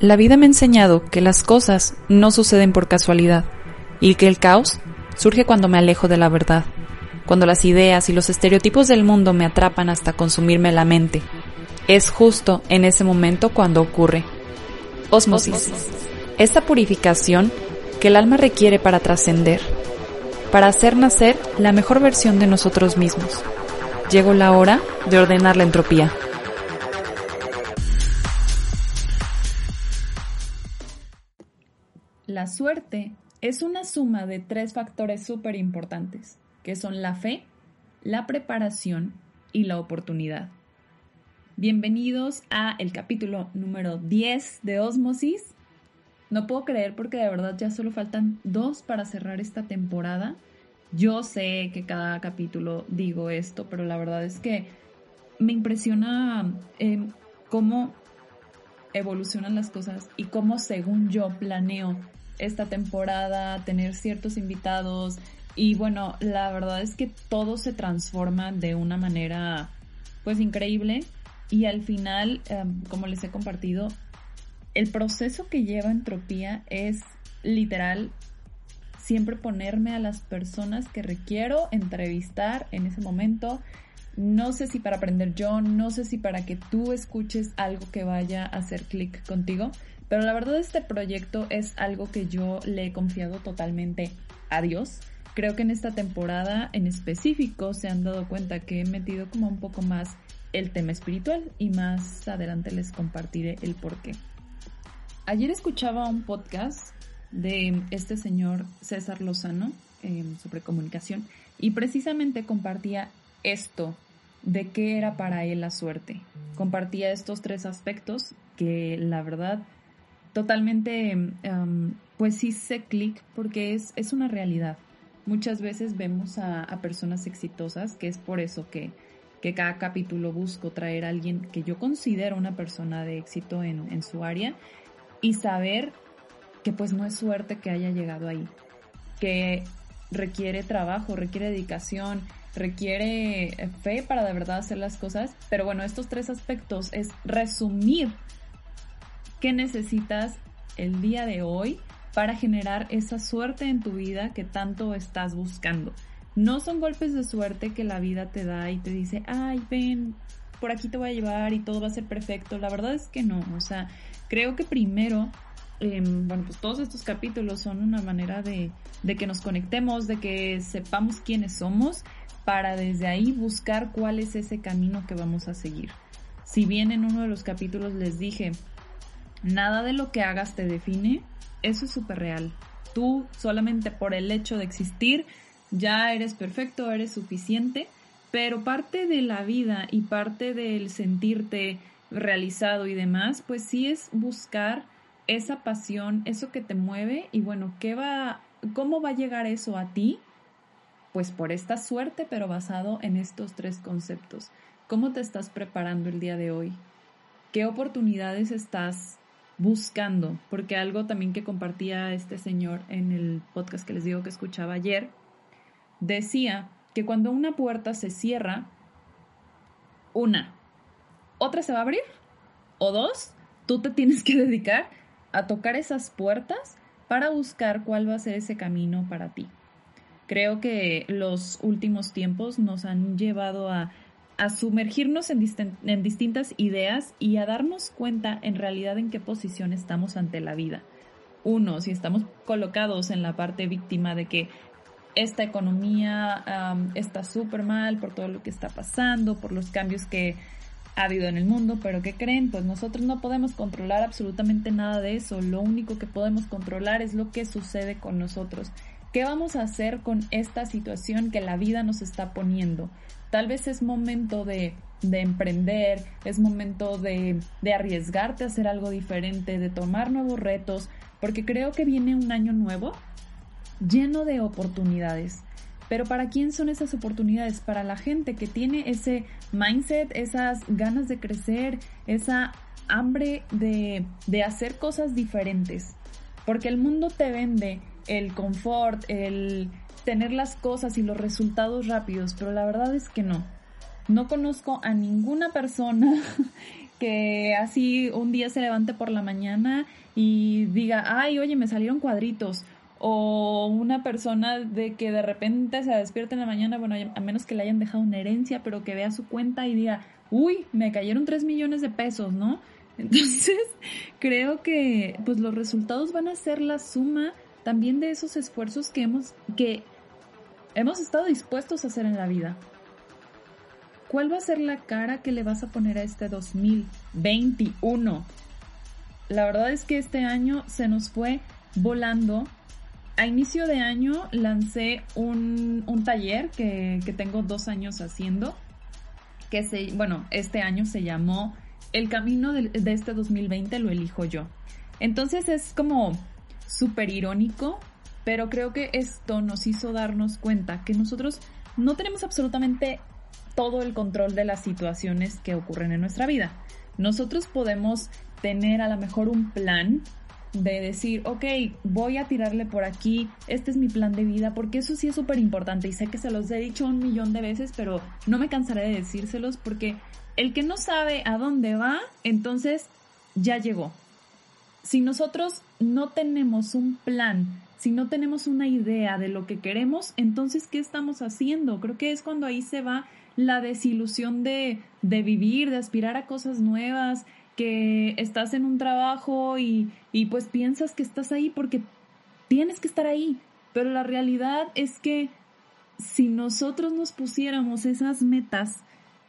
La vida me ha enseñado que las cosas no suceden por casualidad y que el caos surge cuando me alejo de la verdad, cuando las ideas y los estereotipos del mundo me atrapan hasta consumirme la mente. Es justo en ese momento cuando ocurre. Osmosis. Esta purificación que el alma requiere para trascender, para hacer nacer la mejor versión de nosotros mismos. Llegó la hora de ordenar la entropía. La suerte es una suma de tres factores súper importantes, que son la fe, la preparación y la oportunidad. Bienvenidos a el capítulo número 10 de Osmosis. No puedo creer porque de verdad ya solo faltan dos para cerrar esta temporada. Yo sé que cada capítulo digo esto, pero la verdad es que me impresiona eh, cómo evolucionan las cosas y cómo según yo planeo esta temporada, tener ciertos invitados y bueno, la verdad es que todo se transforma de una manera pues increíble y al final, em, como les he compartido, el proceso que lleva entropía es literal siempre ponerme a las personas que requiero entrevistar en ese momento. No sé si para aprender yo, no sé si para que tú escuches algo que vaya a hacer clic contigo, pero la verdad este proyecto es algo que yo le he confiado totalmente a Dios. Creo que en esta temporada en específico se han dado cuenta que he metido como un poco más el tema espiritual y más adelante les compartiré el por qué. Ayer escuchaba un podcast de este señor César Lozano sobre comunicación y precisamente compartía esto de qué era para él la suerte. Compartía estos tres aspectos que la verdad totalmente, em, pues sé clic porque es, es una realidad. Muchas veces vemos a, personas exitosas, que es por eso que, que, cada capítulo busco traer a alguien que yo considero una persona de éxito en, en su área y saber que pues no es suerte que haya llegado ahí, que requiere trabajo, requiere dedicación, requiere fe para de verdad hacer las cosas, pero bueno, estos tres aspectos es resumir qué necesitas el día de hoy para generar esa suerte en tu vida que tanto estás buscando. No son golpes de suerte que la vida te da y te dice, ay, ven, por aquí te voy a llevar y todo va a ser perfecto. La verdad es que no. O sea, creo que primero, em, bueno, pues todos estos capítulos son una manera de, de que nos conectemos, de que sepamos quiénes somos, para desde ahí buscar cuál es ese camino que vamos a seguir. Si bien en uno de los capítulos les dije Nada de lo que hagas te define. Eso es súper real. Tú solamente por el hecho de existir ya eres perfecto, eres suficiente, pero parte de la vida y parte del sentirte realizado y demás, pues sí es buscar esa pasión, eso que te mueve y bueno, ¿qué va cómo va a llegar eso a ti? Pues por esta suerte, pero basado en estos tres conceptos. ¿Cómo te estás preparando el día de hoy? ¿Qué oportunidades estás buscando, porque algo también que compartía este señor en el podcast que les digo que escuchaba ayer, decía que cuando una puerta se cierra, una, otra se va a abrir, o dos, tú te tienes que dedicar a tocar esas puertas para buscar cuál va a ser ese camino para ti. Creo que los últimos tiempos nos han llevado a sumergirnos en, en, distintas ideas y a darnos cuenta en realidad en qué posición estamos ante la vida. Uno, si estamos colocados en la parte víctima de que esta economía está súper mal por todo lo que está pasando, por los cambios que ha habido en el mundo, pero ¿qué creen? Pues nosotros no podemos controlar absolutamente nada de eso, lo único que podemos controlar es lo que sucede con nosotros. ¿Qué vamos a hacer con esta situación que la vida nos está poniendo? Tal vez es momento de, emprender, es momento de, de arriesgarte a hacer algo diferente, de tomar nuevos retos, porque creo que viene un año nuevo lleno de oportunidades. Pero ¿para quién son esas oportunidades? Para la gente que tiene ese mindset, esas ganas de crecer, esa hambre de, de, hacer cosas diferentes. Porque el mundo te vende el confort, el tener las cosas y los resultados rápidos, pero la verdad es que no. No conozco a ninguna persona que así un día se levante por la mañana y diga, ay, oye, me salieron cuadritos. O una persona de que de repente se despierte en la mañana, bueno, a menos que le hayan dejado una herencia, pero que vea su cuenta y diga, uy, me cayeron 3 millones de pesos, ¿no? Entonces, creo que pues los resultados van a ser la suma también de esos esfuerzos que hemos, que hemos estado dispuestos a hacer en la vida. ¿Cuál va a ser la cara que le vas a poner a este 2021? La verdad es que este año se nos fue volando. A inicio de año lancé un, taller que, tengo dos años haciendo, que se, bueno, este año se llamó El camino de, de este 2020 lo elijo yo. Entonces es como súper irónico, pero creo que esto nos hizo darnos cuenta que nosotros no tenemos absolutamente todo el control de las situaciones que ocurren en nuestra vida. Nosotros podemos tener a lo mejor un plan de decir, ok, voy a tirarle por aquí, este es mi plan de vida, porque eso sí es súper importante y sé que se los he dicho un millón de veces, pero no me cansaré de decírselos porque el que no sabe a dónde va, entonces ya llegó. Si nosotros no tenemos un plan, si no tenemos una idea de lo que queremos, entonces ¿qué estamos haciendo? Creo que es cuando ahí se va la desilusión de, de vivir, de aspirar a cosas nuevas, que estás en un trabajo y, y pues piensas que estás ahí porque tienes que estar ahí. Pero la realidad es que si nosotros nos pusiéramos esas metas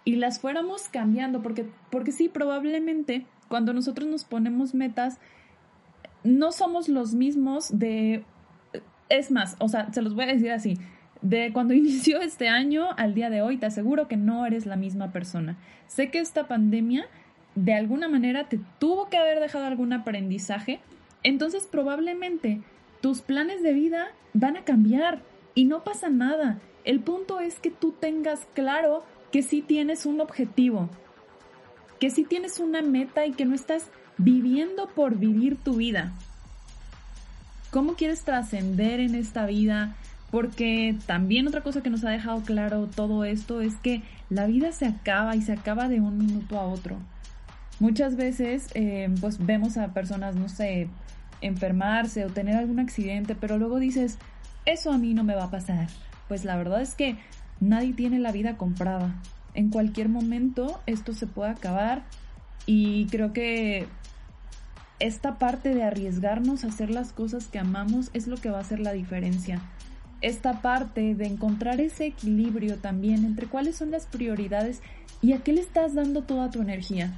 y las fuéramos cambiando, porque, porque sí, probablemente cuando nosotros nos ponemos metas, no somos los mismos de... Es más, o sea, se los voy a decir así, de cuando inició este año al día de hoy, te aseguro que no eres la misma persona. Sé que esta pandemia de alguna manera te tuvo que haber dejado algún aprendizaje, entonces probablemente tus planes de vida van a cambiar y no pasa nada. El punto es que tú tengas claro que sí tienes un objetivo, que sí tienes una meta y que no estás viviendo por vivir tu vida. ¿Cómo quieres trascender en esta vida? Porque también otra cosa que nos ha dejado claro todo esto es que la vida se acaba y se acaba de un minuto a otro. Muchas veces eh, pues vemos a personas, no sé, enfermarse o tener algún accidente, pero luego dices, eso a mí no me va a pasar. Pues la verdad es que nadie tiene la vida comprada. En cualquier momento esto se puede acabar y creo que esta parte de arriesgarnos a hacer las cosas que amamos es lo que va a hacer la diferencia esta parte de encontrar ese equilibrio también entre cuáles son las prioridades y a qué le estás dando toda tu energía.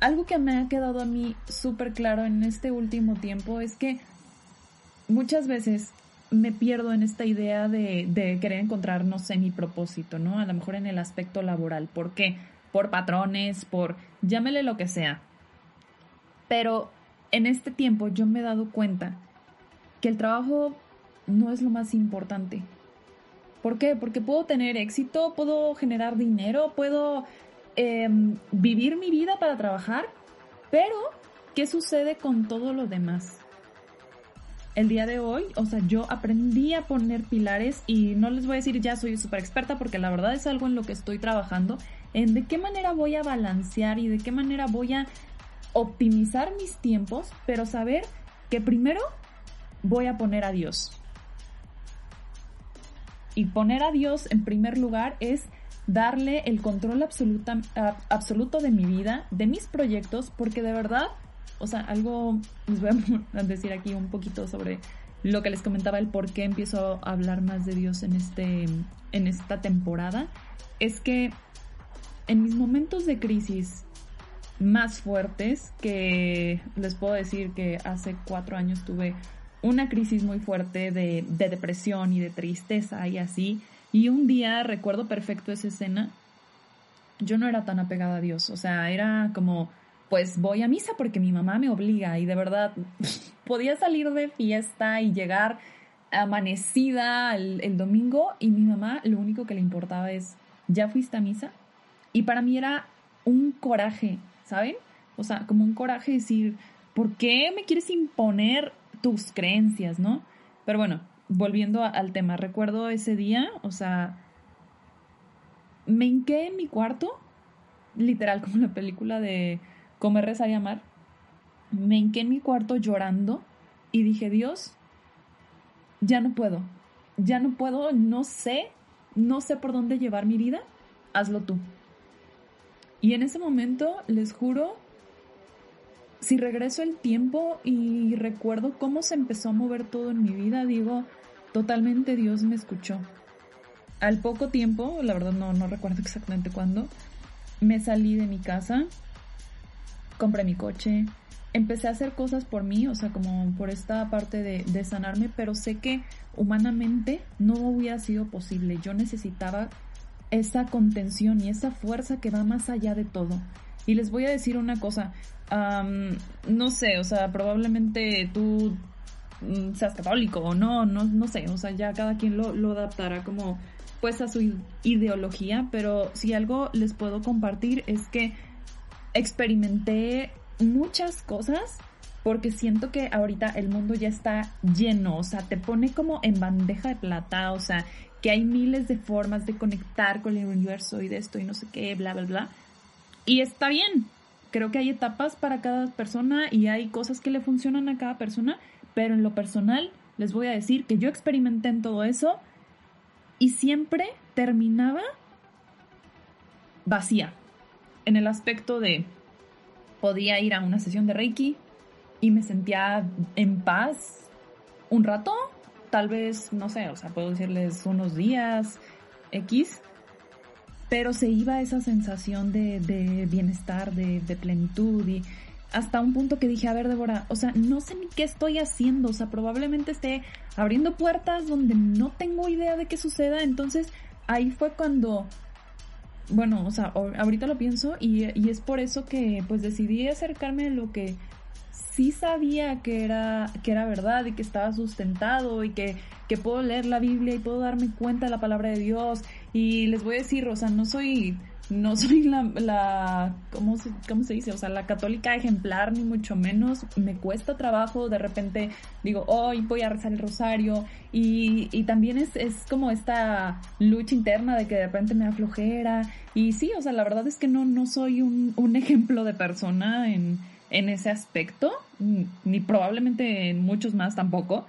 Algo que me ha quedado a mí súper claro en este último tiempo es que muchas veces me pierdo en esta idea de, querer encontrar, no sé, mi propósito, ¿no? A lo mejor en el aspecto laboral. ¿Por qué? Por patrones, por llámele lo que sea. Pero en este tiempo yo me he dado cuenta que el trabajo no es lo más importante. ¿Por qué? Porque puedo tener éxito, puedo generar dinero, puedo em, vivir mi vida para trabajar, pero ¿qué sucede con todo lo demás? El día de hoy, o sea, yo aprendí a poner pilares y no les voy a decir ya soy súper experta porque la verdad es algo en lo que estoy trabajando, en de qué manera voy a balancear y de qué manera voy a optimizar mis tiempos, pero saber que primero voy a poner a Dios. Y poner a Dios en primer lugar es darle el control absoluto de mi vida, de mis proyectos, porque de verdad, o sea, algo, les voy a decir aquí un poquito sobre lo que les comentaba, el por qué empiezo a hablar más de Dios en, este, en esta temporada, es que en mis momentos de crisis más fuertes, que les puedo decir que hace cuatro años tuve una crisis muy fuerte de, depresión y de tristeza y así. Y un día recuerdo perfecto esa escena. Yo no era tan apegada a Dios, o sea, era como, pues voy a misa porque mi mamá me obliga y de verdad podía salir de fiesta y llegar amanecida el, domingo y mi mamá lo único que le importaba es, ¿ya fuiste a misa? Y para mí era un coraje, ¿saben? O sea, como un coraje decir, ¿por qué me quieres imponer tus creencias, ¿no? Pero bueno, volviendo al tema, recuerdo ese día, o sea, me hinqué en mi cuarto, literal como la película de Comer, Rezar y Amar, me hinqué en mi cuarto llorando y dije, Dios, ya no puedo, ya no puedo, no sé, no sé por dónde llevar mi vida, hazlo tú. Y en ese momento, les juro, si regreso el tiempo y recuerdo cómo se empezó a mover todo en mi vida, digo, totalmente Dios me escuchó. Al poco tiempo, la verdad no, no recuerdo exactamente cuándo, me salí de mi casa, compré mi coche, empecé a hacer cosas por mí, o sea, como por esta parte de, de, sanarme, pero sé que humanamente no hubiera sido posible. Yo necesitaba esa contención y esa fuerza que va más allá de todo. Y les voy a decir una cosa, no sé, o sea, probablemente tú mm, seas católico o no, no, no sé, o sea, ya cada quien lo, lo adaptará como pues a su ideología, pero si algo les puedo compartir es que experimenté muchas cosas porque siento que ahorita el mundo ya está lleno, o sea, te pone como en bandeja de plata, o sea, que hay miles de formas de conectar con el universo y de esto y no sé qué, bla, bla, bla. Y está bien, creo que hay etapas para cada persona y hay cosas que le funcionan a cada persona, pero en lo personal les voy a decir que yo experimenté en todo eso y siempre terminaba vacía, en el aspecto de podía ir a una sesión de Reiki y me sentía en paz un rato, tal vez, no sé, o sea, puedo decirles unos días X, pero se iba esa sensación de, de bienestar, de, de, plenitud y hasta un punto que dije, a ver, Débora, o sea, no sé ni qué estoy haciendo, o sea, probablemente esté abriendo puertas donde no tengo idea de qué suceda, entonces ahí fue cuando bueno, o sea, ahorita lo pienso y, y, es por eso que pues decidí acercarme a lo que sí sabía que era, que era verdad y que estaba sustentado y que, que puedo leer la Biblia y puedo darme cuenta de la palabra de Dios y les voy a decir, o sea, no soy no soy la, ¿cómo se, ¿cómo se dice? O sea, la católica ejemplar, ni mucho menos. Me cuesta trabajo, de repente digo, hoy voy a rezar el rosario. Y, y también es, es como esta lucha interna de que de repente me aflojera. Y sí, o sea, la verdad es que no, no soy un, un ejemplo de persona en, en ese aspecto, ni probablemente en muchos más tampoco.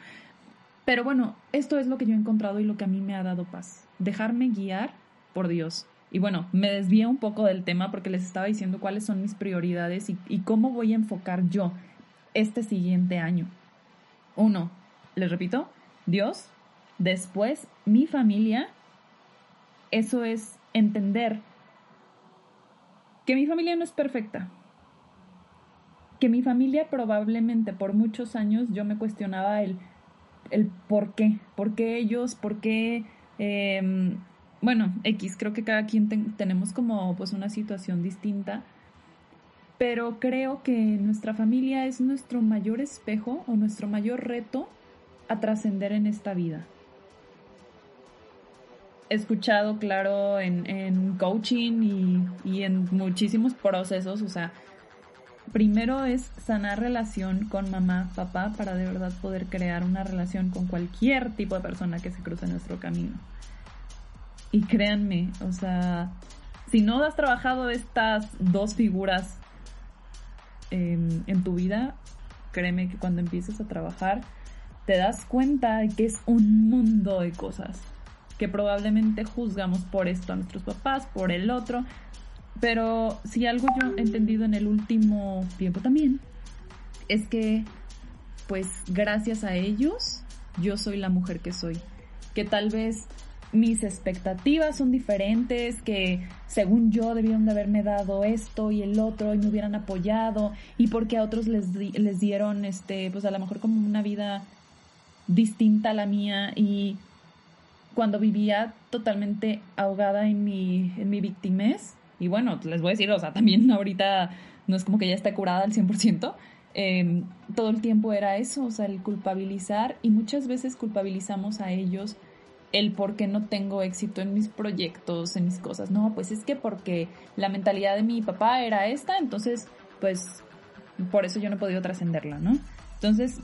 Pero bueno, esto es lo que yo he encontrado y lo que a mí me ha dado paz. Dejarme guiar por Dios y bueno, me desvié un poco del tema porque les estaba diciendo cuáles son mis prioridades y, cómo voy a enfocar yo este siguiente año. Uno, les repito, Dios. Después, mi familia. Eso es entender que mi familia no es perfecta. Que mi familia probablemente por muchos años yo me cuestionaba el, el por qué. ¿Por qué ellos? ¿Por qué? Em, bueno, X, creo que cada quien tenemos como pues una situación distinta, pero creo que nuestra familia es nuestro mayor espejo o nuestro mayor reto a trascender en esta vida. He escuchado, claro, en, coaching y, y en muchísimos procesos, o sea, primero es sanar relación con mamá, papá, para de verdad poder crear una relación con cualquier tipo de persona que se cruce en nuestro camino. Y créanme, o sea, si no has trabajado estas dos figuras en, tu vida, créeme que cuando empieces a trabajar te das cuenta de que es un mundo de cosas que probablemente juzgamos por esto a nuestros papás, por el otro, pero si algo yo he entendido en el último tiempo también es que pues gracias a ellos yo soy la mujer que soy, que tal vez mis expectativas son diferentes, que según yo debieron de haberme dado esto y el otro y me hubieran apoyado y porque a otros les, les dieron, este, pues a lo mejor como una vida distinta a la mía y cuando vivía totalmente ahogada en mi, en mi victimez, y bueno, les voy a decir, o sea, también ahorita no es como que ya esté curada al 100%, eh, todo el tiempo era eso, o sea, el culpabilizar y muchas veces culpabilizamos a ellos el por qué no tengo éxito en mis proyectos, en mis cosas. No, pues es que porque la mentalidad de mi papá era esta, entonces, pues, por eso yo no he podido trascenderla, ¿no? Entonces,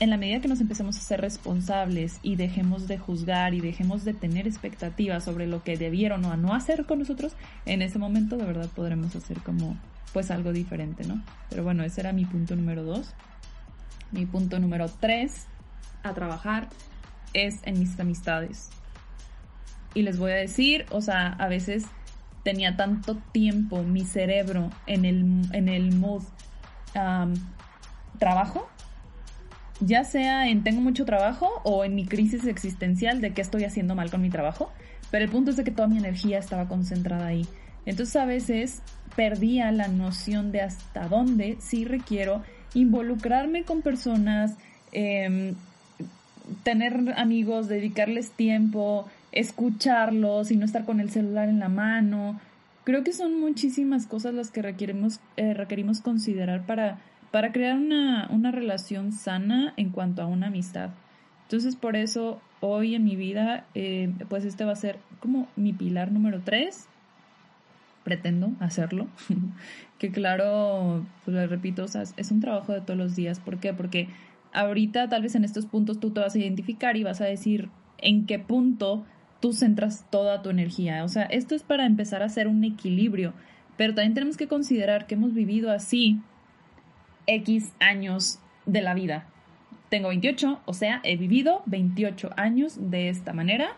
en la medida que nos empecemos a ser responsables y dejemos de juzgar y dejemos de tener expectativas sobre lo que debieron o no hacer con nosotros, en ese momento de verdad podremos hacer como pues algo diferente, ¿no? Pero bueno, ese era mi punto número dos. Mi punto número tres a trabajar es en mis amistades. Y les voy a decir, o sea, a veces tenía tanto tiempo mi cerebro en el, en el mood trabajo ya sea en tengo mucho trabajo o en mi crisis existencial de qué estoy haciendo mal con mi trabajo, pero el punto es de que toda mi energía estaba concentrada ahí. Entonces a veces perdía la noción de hasta dónde sí requiero involucrarme con personas, em, tener amigos, dedicarles tiempo, escucharlos y no estar con el celular en la mano. Creo que son muchísimas cosas las que requerimos, eh, requerimos considerar para para crear una, relación sana en cuanto a una amistad. Entonces por eso hoy en mi vida, eh, pues este va a ser como mi pilar número tres. Pretendo hacerlo. que claro, pues lo repito, es un trabajo de todos los días. ¿Por qué? Porque ahorita tal vez en estos puntos tú te vas a identificar y vas a decir en qué punto tú centras toda tu energía. O sea, esto es para empezar a hacer un equilibrio. Pero también tenemos que considerar que hemos vivido así X años de la vida. Tengo 28, o sea, he vivido 28 años de esta manera.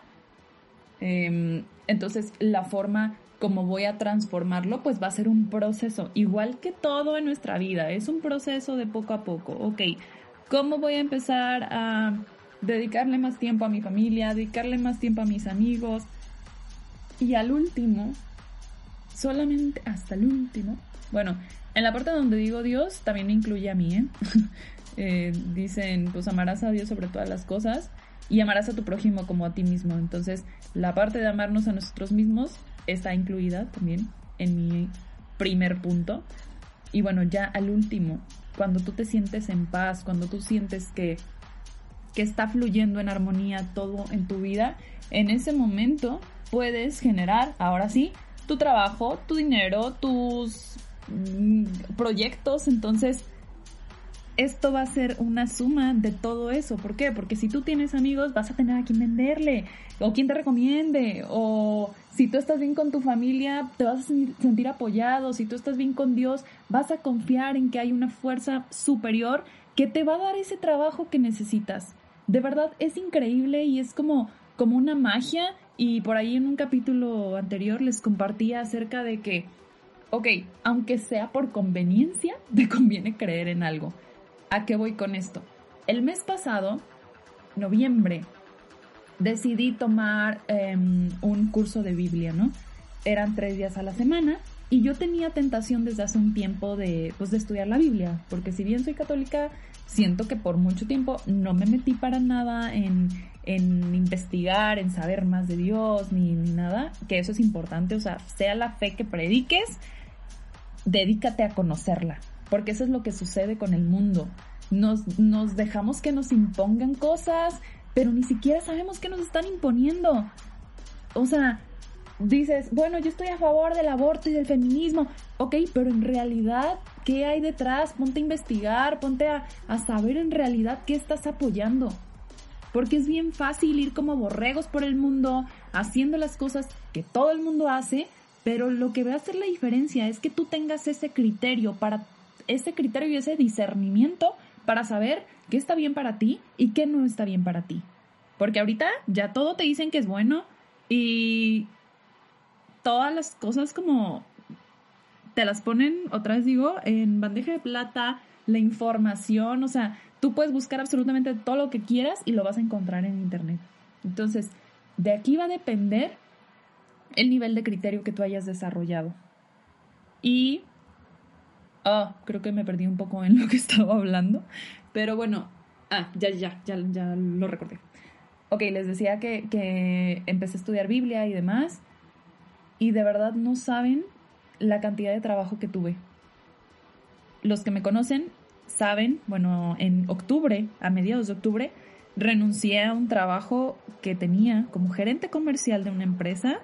Em, entonces, la forma como voy a transformarlo, pues va a ser un proceso, igual que todo en nuestra vida, es un proceso de poco a poco. Ok, ¿cómo voy a empezar a dedicarle más tiempo a mi familia, dedicarle más tiempo a mis amigos? Y al último, solamente hasta el último, bueno, en la parte donde digo Dios, también me incluye a mí, ¿eh? ¿eh? dicen, pues amarás a Dios sobre todas las cosas y amarás a tu prójimo como a ti mismo. Entonces, la parte de amarnos a nosotros mismos está incluida también en mi primer punto. Y bueno, ya al último, cuando tú te sientes en paz, cuando tú sientes que, que está fluyendo en armonía todo en tu vida, en ese momento puedes generar, ahora sí, tu trabajo, tu dinero, tus proyectos, entonces esto va a ser una suma de todo eso. ¿Por qué? Porque si tú tienes amigos, vas a tener a quien venderle, o quien te recomiende, o si tú estás bien con tu familia, te vas a sentir apoyado, si tú estás bien con Dios, vas a confiar en que hay una fuerza superior que te va a dar ese trabajo que necesitas. De verdad es increíble y es como, como una magia. Y por ahí en un capítulo anterior les compartía acerca de que ok, aunque sea por conveniencia, te conviene creer en algo. ¿A qué voy con esto? El mes pasado, noviembre, decidí tomar em, un curso de Biblia, ¿no? Eran tres días a la semana y yo tenía tentación desde hace un tiempo de, pues, de estudiar la Biblia, porque si bien soy católica, siento que por mucho tiempo no me metí para nada en, en investigar, en saber más de Dios, ni, ni nada, que eso es importante, o sea, sea la fe que prediques, dedícate a conocerla, porque eso es lo que sucede con el mundo. Nos, nos dejamos que nos impongan cosas, pero ni siquiera sabemos qué nos están imponiendo. O sea, dices, bueno, yo estoy a favor del aborto y del feminismo, ok, pero en realidad, ¿qué hay detrás? Ponte a investigar, ponte a, a saber en realidad qué estás apoyando. Porque es bien fácil ir como borregos por el mundo, haciendo las cosas que todo el mundo hace, pero lo que va a hacer la diferencia es que tú tengas ese criterio para ese criterio y ese discernimiento para saber qué está bien para ti y qué no está bien para ti. Porque ahorita ya todo te dicen que es bueno y todas las cosas como te las ponen, otra vez digo, en bandeja de plata, la información, o sea, tú puedes buscar absolutamente todo lo que quieras y lo vas a encontrar en internet. Entonces, de aquí va a depender el nivel de criterio que tú hayas desarrollado. Y... Ah, creo que me perdí un poco en lo que estaba hablando. Pero bueno, ah, ya, ya, ya, ya lo recordé. Ok, les decía que, que empecé a estudiar Biblia y demás. Y de verdad no saben la cantidad de trabajo que tuve. Los que me conocen saben, bueno, en octubre, a mediados de octubre, renuncié a un trabajo que tenía como gerente comercial de una empresa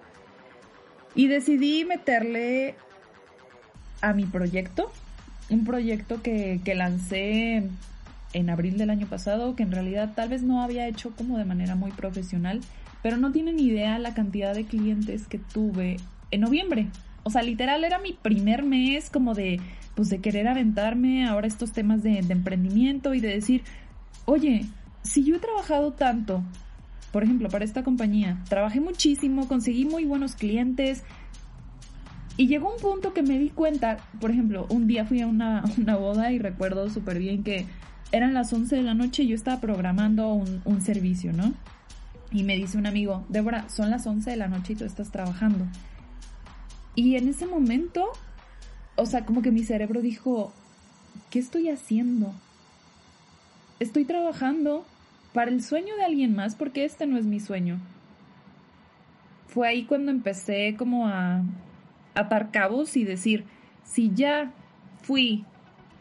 y decidí meterle a mi proyecto, un proyecto que, lancé en abril del año pasado, que en realidad tal vez no había hecho como de manera muy profesional, pero no tienen idea la cantidad de clientes que tuve en noviembre. O sea, literal era mi primer mes como de, pues de querer aventarme ahora estos temas de emprendimiento y de decir, oye, si yo he trabajado tanto, por ejemplo, para esta compañía, trabajé muchísimo, conseguí muy buenos clientes, y llegó un punto que me di cuenta, por ejemplo, un día fui a una, boda y recuerdo súper bien que eran las 11 de la noche y yo estaba programando un, un servicio, ¿no? Y me dice un amigo, Débora, son las 11 de la noche y tú estás trabajando. Y en ese momento, o sea, como que mi cerebro dijo, ¿qué estoy haciendo? Estoy trabajando para el sueño de alguien más porque este no es mi sueño. Fue ahí cuando empecé como a, atar cabos y decir, si ya fui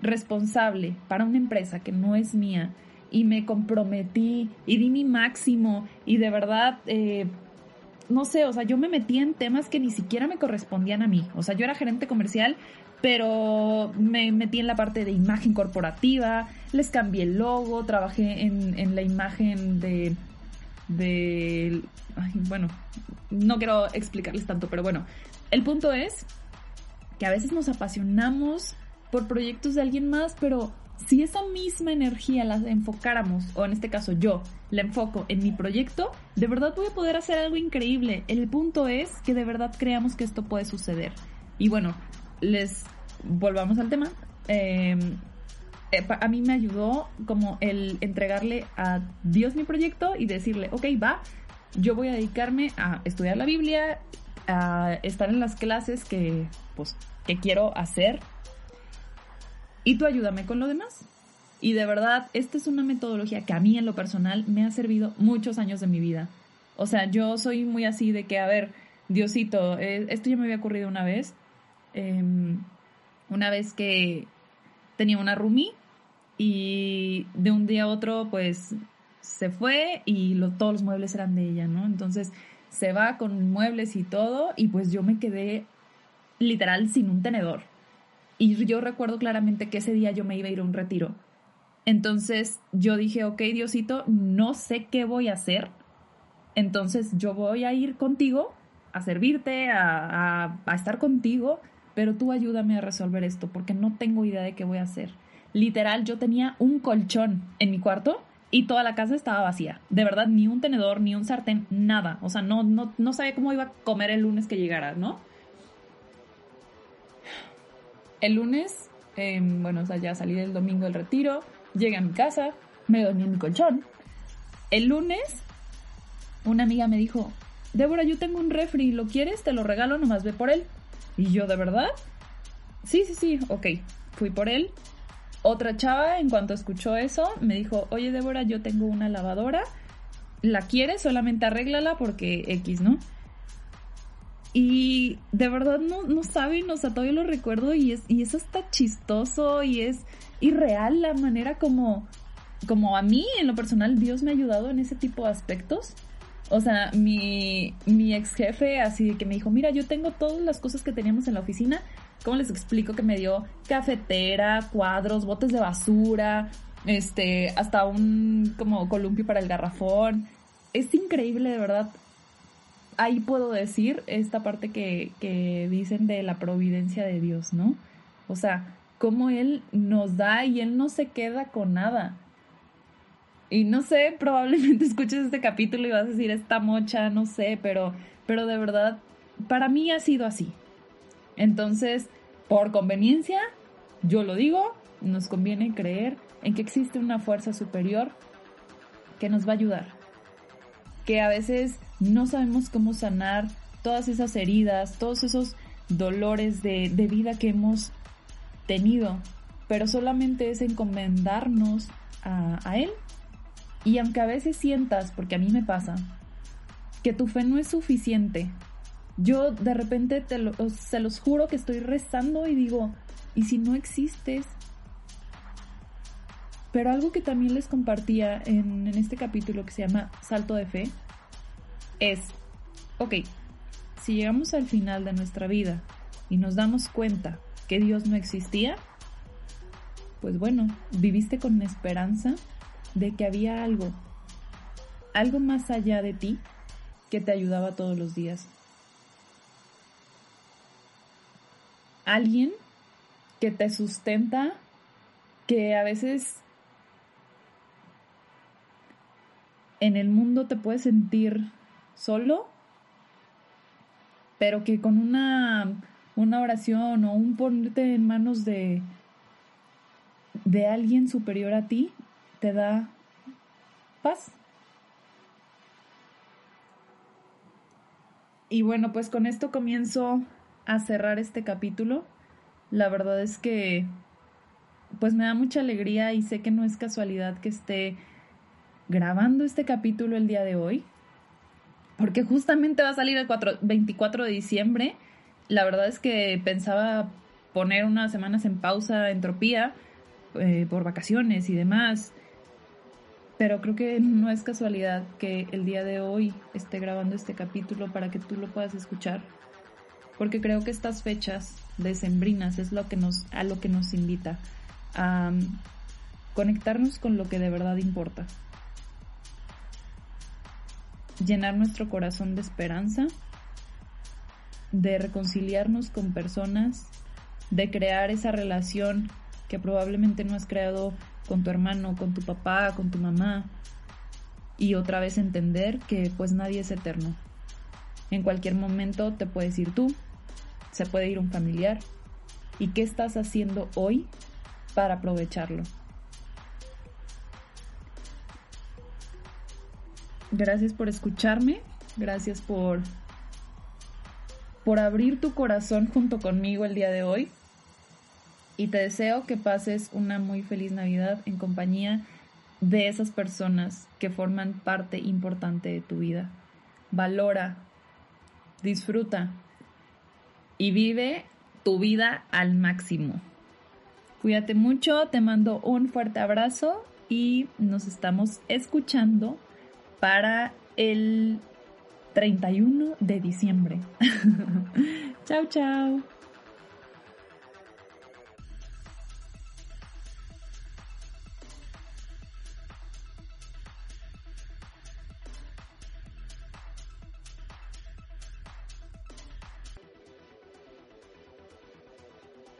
responsable para una empresa que no es mía y me comprometí y di mi máximo y de verdad, eh, no sé, o sea, yo me metí en temas que ni siquiera me correspondían a mí. O sea, yo era gerente comercial, pero me metí en la parte de imagen corporativa, les cambié el logo, trabajé en, en la imagen de... de bueno, no quiero explicarles tanto, pero bueno, el punto es que a veces nos apasionamos por proyectos de alguien más, pero si esa misma energía la enfocáramos, o en este caso yo, la enfoco en mi proyecto, de verdad voy a poder hacer algo increíble. El punto es que de verdad creamos que esto puede suceder. Y bueno, les volvamos al tema. Em, eh, a mí me ayudó como el entregarle a Dios mi proyecto y decirle, ok, va, yo voy a dedicarme a estudiar la Biblia, a estar en las clases que, pues, que quiero hacer y tú ayúdame con lo demás. Y de verdad, esta es una metodología que a mí en lo personal me ha servido muchos años de mi vida. O sea, yo soy muy así de que, a ver, Diosito, eh, esto ya me había ocurrido una vez. Em, una vez que tenía una roomie y de un día a otro, pues, se fue y todos los muebles eran de ella, ¿no? Entonces, se va con muebles y todo y pues yo me quedé literal sin un tenedor. Y yo recuerdo claramente que ese día yo me iba a ir a un retiro. Entonces yo dije, ok, Diosito, no sé qué voy a hacer. Entonces yo voy a ir contigo, a servirte, a, a estar contigo, pero tú ayúdame a resolver esto porque no tengo idea de qué voy a hacer. Literal, yo tenía un colchón en mi cuarto y toda la casa estaba vacía. De verdad, ni un tenedor, ni un sartén, nada. O sea, no, no, no sabía cómo iba a comer el lunes que llegara, ¿no? El lunes, em, bueno, o sea, ya salí del domingo del retiro, llegué a mi casa, me dormí en mi colchón. El lunes, una amiga me dijo, Débora, yo tengo un refri, ¿lo quieres? Te lo regalo, nomás ve por él. Y yo, ¿de verdad? Sí, sí, sí, ok. Fui por él, otra chava, en cuanto escuchó eso, me dijo, oye Débora, yo tengo una lavadora, ¿la quieres? Solamente arréglala porque X, ¿no? Y de verdad no, no saben, o sea, todavía lo recuerdo y, es, y eso está chistoso y es irreal la manera como, como a mí, en lo personal, Dios me ha ayudado en ese tipo de aspectos. O sea, mi, mi ex jefe así que me dijo, mira, yo tengo todas las cosas que teníamos en la oficina, ¿cómo les explico que me dio cafetera, cuadros, botes de basura, este, hasta un como columpio para el garrafón? Es increíble, de verdad. Ahí puedo decir esta parte que, que dicen de la providencia de Dios, ¿no? O sea, cómo Él nos da y Él no se queda con nada. Y no sé, probablemente escuches este capítulo y vas a decir esta mocha, no sé, pero, pero de verdad, para mí ha sido así. Entonces, por conveniencia, yo lo digo, nos conviene creer en que existe una fuerza superior que nos va a ayudar. Que a veces no sabemos cómo sanar todas esas heridas, todos esos dolores de, de vida que hemos tenido, pero solamente es encomendarnos a, a Él. Y aunque a veces sientas, porque a mí me pasa, que tu fe no es suficiente yo de repente te lo, se los juro que estoy rezando y digo, ¿y si no existes? Pero algo que también les compartía en, en este capítulo que se llama Salto de Fe es, ok, si llegamos al final de nuestra vida y nos damos cuenta que Dios no existía, pues bueno, viviste con esperanza de que había algo, algo más allá de ti que te ayudaba todos los días. Alguien que te sustenta, que a veces en el mundo te puedes sentir solo, pero que con una, una oración o un ponerte en manos de, de alguien superior a ti te da paz. Y bueno, pues con esto comienzo a cerrar este capítulo. La verdad es que pues me da mucha alegría y sé que no es casualidad que esté grabando este capítulo el día de hoy, porque justamente va a salir el 24 de diciembre. La verdad es que pensaba poner unas semanas en pausa entropía eh, por vacaciones y demás, pero creo que no es casualidad que el día de hoy esté grabando este capítulo para que tú lo puedas escuchar, porque creo que estas fechas decembrinas es lo que nos, a lo que nos invita a um, conectarnos con lo que de verdad importa. Llenar nuestro corazón de esperanza, de reconciliarnos con personas, de crear esa relación que probablemente no has creado con tu hermano, con tu papá, con tu mamá, y otra vez entender que pues nadie es eterno. En cualquier momento te puedes ir tú, se puede ir un familiar, y qué estás haciendo hoy para aprovecharlo. Gracias por escucharme, gracias por por abrir tu corazón junto conmigo el día de hoy. Y te deseo que pases una muy feliz Navidad en compañía de esas personas que forman parte importante de tu vida. Valora, disfruta y vive tu vida al máximo. Cuídate mucho, te mando un fuerte abrazo y nos estamos escuchando para el 31 de diciembre. chao, chao.